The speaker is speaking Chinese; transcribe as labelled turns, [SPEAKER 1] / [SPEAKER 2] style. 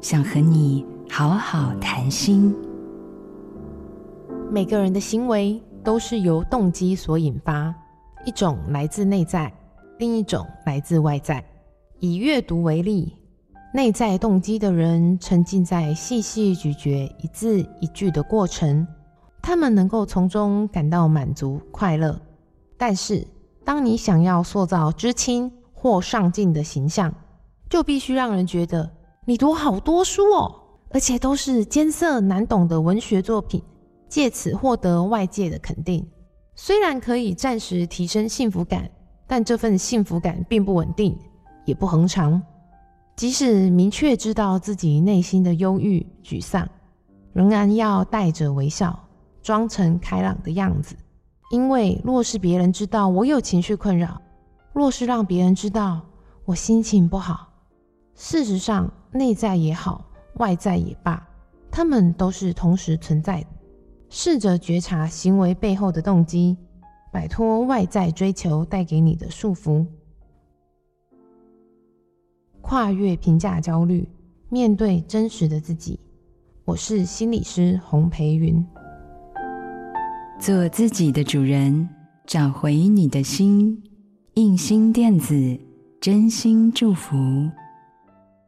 [SPEAKER 1] 想和你好好谈心。
[SPEAKER 2] 每个人的行为都是由动机所引发，一种来自内在，另一种来自外在。以阅读为例，内在动机的人沉浸在细细咀嚼一字一句的过程，他们能够从中感到满足快乐。但是，当你想要塑造知青或上进的形象，就必须让人觉得你读好多书哦，而且都是艰涩难懂的文学作品，借此获得外界的肯定。虽然可以暂时提升幸福感，但这份幸福感并不稳定，也不恒常。即使明确知道自己内心的忧郁、沮丧，仍然要带着微笑，装成开朗的样子。因为若是别人知道我有情绪困扰，若是让别人知道我心情不好，事实上，内在也好，外在也罢，他们都是同时存在的。试着觉察行为背后的动机，摆脱外在追求带给你的束缚，跨越评价焦虑，面对真实的自己。我是心理师洪培云。
[SPEAKER 1] 做自己的主人，找回你的心。印心电子，真心祝福。